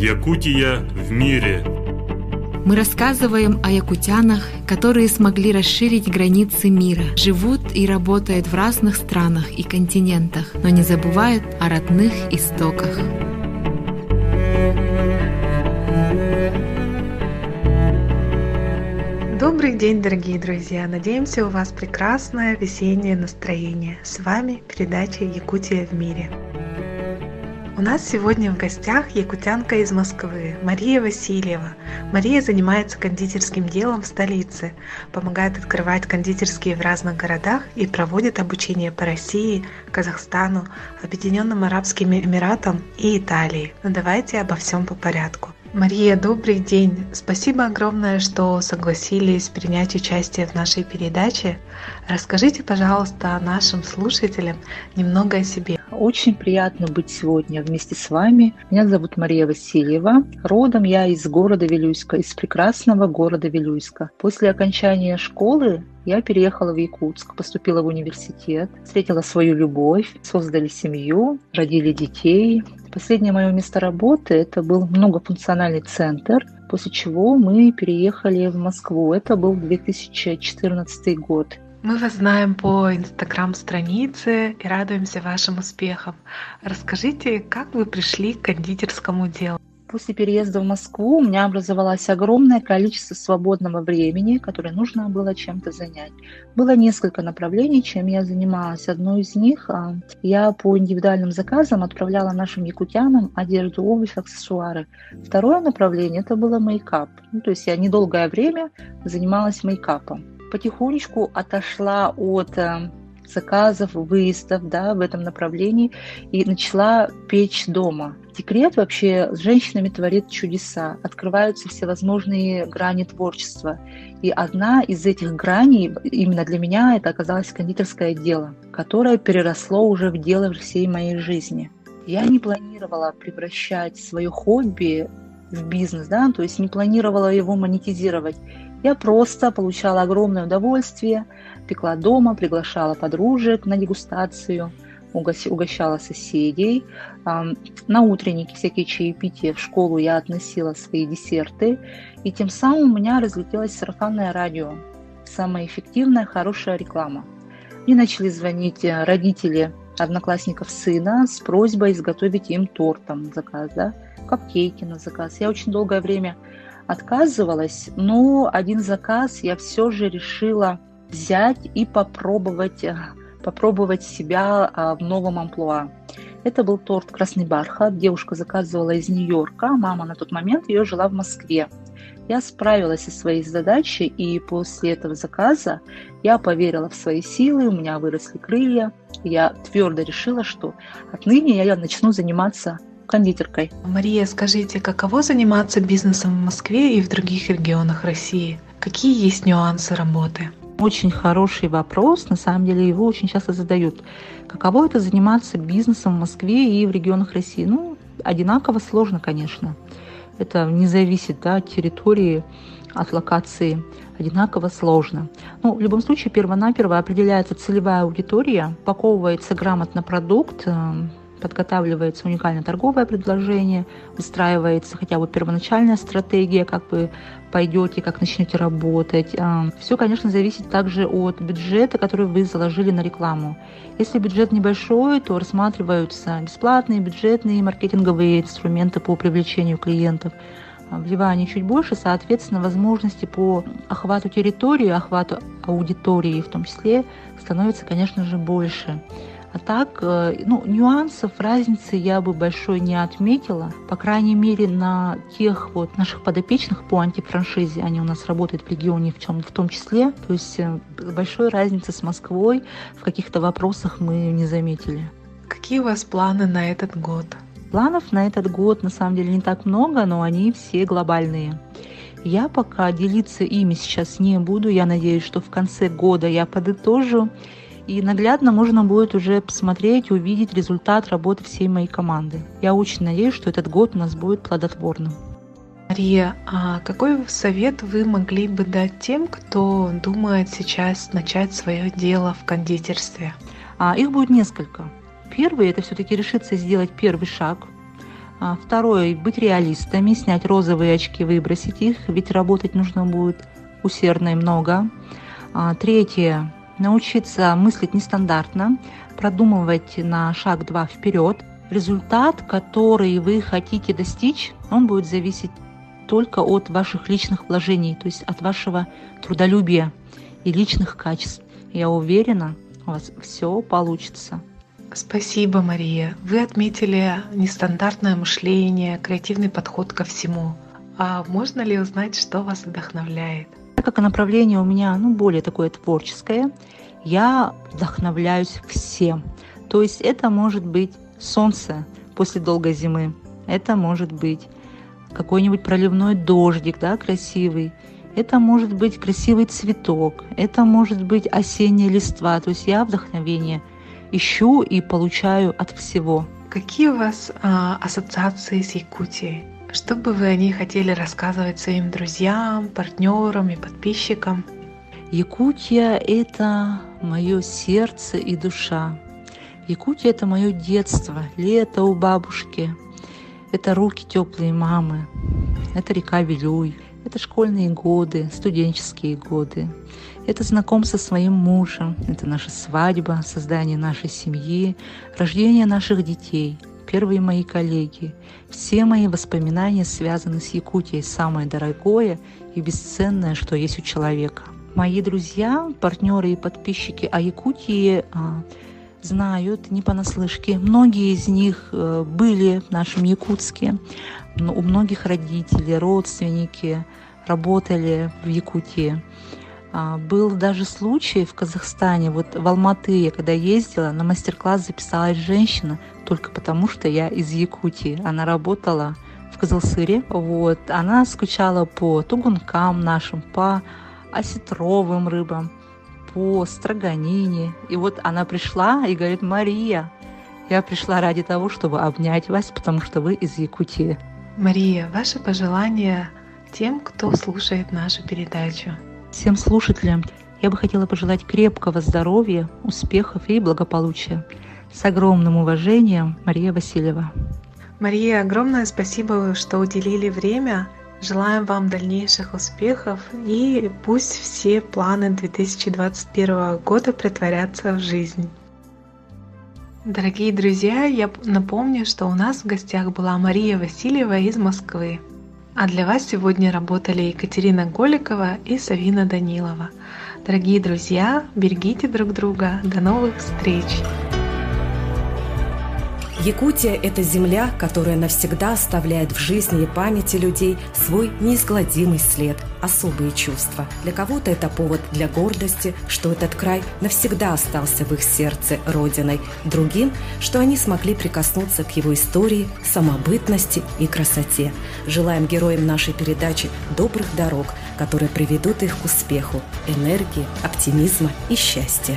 Якутия в мире. Мы рассказываем о якутянах, которые смогли расширить границы мира, живут и работают в разных странах и континентах, но не забывают о родных истоках. Добрый день, дорогие друзья! Надеемся, у вас прекрасное весеннее настроение. С вами передача «Якутия в мире». У нас сегодня в гостях якутянка из Москвы, Мария Васильева. Мария занимается кондитерским делом в столице, помогает открывать кондитерские в разных городах и проводит обучение по России, Казахстану, Объединенным Арабским Эмиратам и Италии. Но давайте обо всем по порядку. Мария, добрый день. Спасибо огромное, что согласились принять участие в нашей передаче. Расскажите, пожалуйста, нашим слушателям немного о себе. Очень приятно быть сегодня вместе с вами. Меня зовут Мария Васильева. Родом я из города Вилюйска, из прекрасного города Вилюйска. После окончания школы я переехала в Якутск, поступила в университет, встретила свою любовь, создали семью, родили детей. Последнее мое место работы – это был многофункциональный центр, после чего мы переехали в Москву. Это был 2014 год. Мы вас знаем по инстаграм-странице и радуемся вашим успехам. Расскажите, как вы пришли к кондитерскому делу? После переезда в Москву у меня образовалось огромное количество свободного времени, которое нужно было чем-то занять. Было несколько направлений, чем я занималась. Одно из них а, я по индивидуальным заказам отправляла нашим якутянам одежду, обувь, аксессуары. Второе направление это было мейкап. Ну, то есть я недолгое время занималась мейкапом. Потихонечку отошла от э, заказов, выездов да, в этом направлении и начала печь дома. Декрет вообще с женщинами творит чудеса, открываются всевозможные грани творчества. И одна из этих граней, именно для меня, это оказалось кондитерское дело, которое переросло уже в дело всей моей жизни. Я не планировала превращать свое хобби в бизнес, да, то есть не планировала его монетизировать. Я просто получала огромное удовольствие, пекла дома, приглашала подружек на дегустацию, угощала соседей. На утренники всякие чаепития в школу я относила свои десерты. И тем самым у меня разлетелось сарафанное радио. Самая эффективная, хорошая реклама. Мне начали звонить э, родители одноклассников сына с просьбой изготовить им торт там на заказ, да, капкейки на заказ. Я очень долгое время отказывалась, но один заказ я все же решила взять и попробовать, э, попробовать себя а, в новом амплуа. Это был торт «Красный бархат». Девушка заказывала из Нью-Йорка. Мама на тот момент ее жила в Москве. Я справилась со своей задачей, и после этого заказа я поверила в свои силы, у меня выросли крылья. Я твердо решила, что отныне я начну заниматься кондитеркой. Мария, скажите, каково заниматься бизнесом в Москве и в других регионах России? Какие есть нюансы работы? Очень хороший вопрос, на самом деле его очень часто задают. Каково это заниматься бизнесом в Москве и в регионах России? Ну, одинаково сложно, конечно. Это не зависит да, от территории, от локации. Одинаково сложно. Ну, в любом случае, перво-наперво определяется целевая аудитория, упаковывается грамотно продукт, э, подготавливается уникальное торговое предложение, выстраивается хотя бы первоначальная стратегия, как вы пойдете, как начнете работать. А, Все, конечно, зависит также от бюджета, который вы заложили на рекламу. Если бюджет небольшой, то рассматриваются бесплатные бюджетные маркетинговые инструменты по привлечению клиентов. А, в Ливане чуть больше, соответственно, возможности по охвату территории, охвату аудитории в том числе становится, конечно же, больше. А так, э, ну, нюансов, разницы я бы большой не отметила. По крайней мере, на тех вот наших подопечных по антифраншизе, они у нас работают в регионе в, чем, в том числе. То есть э, большой разницы с Москвой в каких-то вопросах мы не заметили. Какие у вас планы на этот год? Планов на этот год на самом деле не так много, но они все глобальные. Я пока делиться ими сейчас не буду. Я надеюсь, что в конце года я подытожу и наглядно можно будет уже посмотреть, увидеть результат работы всей моей команды. Я очень надеюсь, что этот год у нас будет плодотворным. Мария, а какой совет вы могли бы дать тем, кто думает сейчас начать свое дело в кондитерстве? А, их будет несколько. Первый – это все-таки решиться сделать первый шаг, А второе, быть реалистами, снять розовые очки, выбросить их, ведь работать нужно будет усердно и много. А третье, научиться мыслить нестандартно, продумывать на шаг два вперед. Результат, который вы хотите достичь, он будет зависеть только от ваших личных вложений, то есть от вашего трудолюбия и личных качеств. Я уверена, у вас все получится. Спасибо, Мария. Вы отметили нестандартное мышление, креативный подход ко всему. А можно ли узнать, что вас вдохновляет? Так как направление у меня ну, более такое творческое, я вдохновляюсь всем. То есть это может быть солнце после долгой зимы, это может быть какой-нибудь проливной дождик, да, красивый, это может быть красивый цветок, это может быть осенняя листва. То есть я вдохновение ищу и получаю от всего. Какие у вас а, ассоциации с Якутией? Что бы вы о ней хотели рассказывать своим друзьям, партнерам и подписчикам? Якутия – это мое сердце и душа. Якутия – это мое детство, лето у бабушки. Это руки теплые мамы. Это река Вилюй. Это школьные годы, студенческие годы. Это знакомство со своим мужем. Это наша свадьба, создание нашей семьи, рождение наших детей – первые мои коллеги. Все мои воспоминания связаны с Якутией, самое дорогое и бесценное, что есть у человека. Мои друзья, партнеры и подписчики о Якутии а, знают не понаслышке. Многие из них э, были в нашем Якутске. У многих родители, родственники работали в Якутии. А, был даже случай в Казахстане, вот в Алматы когда ездила, на мастер-класс записалась женщина только потому, что я из Якутии. Она работала в Казалсыре, вот. Она скучала по тугункам нашим, по осетровым рыбам, по строганине. И вот она пришла и говорит, Мария, я пришла ради того, чтобы обнять вас, потому что вы из Якутии. Мария, ваши пожелания тем, кто слушает нашу передачу. Всем слушателям я бы хотела пожелать крепкого здоровья, успехов и благополучия. С огромным уважением, Мария Васильева. Мария, огромное спасибо, что уделили время. Желаем вам дальнейших успехов и пусть все планы 2021 года притворятся в жизнь. Дорогие друзья, я напомню, что у нас в гостях была Мария Васильева из Москвы. А для вас сегодня работали Екатерина Голикова и Савина Данилова. Дорогие друзья, берегите друг друга. До новых встреч! Якутия – это земля, которая навсегда оставляет в жизни и памяти людей свой неизгладимый след, особые чувства. Для кого-то это повод для гордости, что этот край навсегда остался в их сердце родиной. Другим, что они смогли прикоснуться к его истории, самобытности и красоте. Желаем героям нашей передачи добрых дорог, которые приведут их к успеху, энергии, оптимизма и счастья.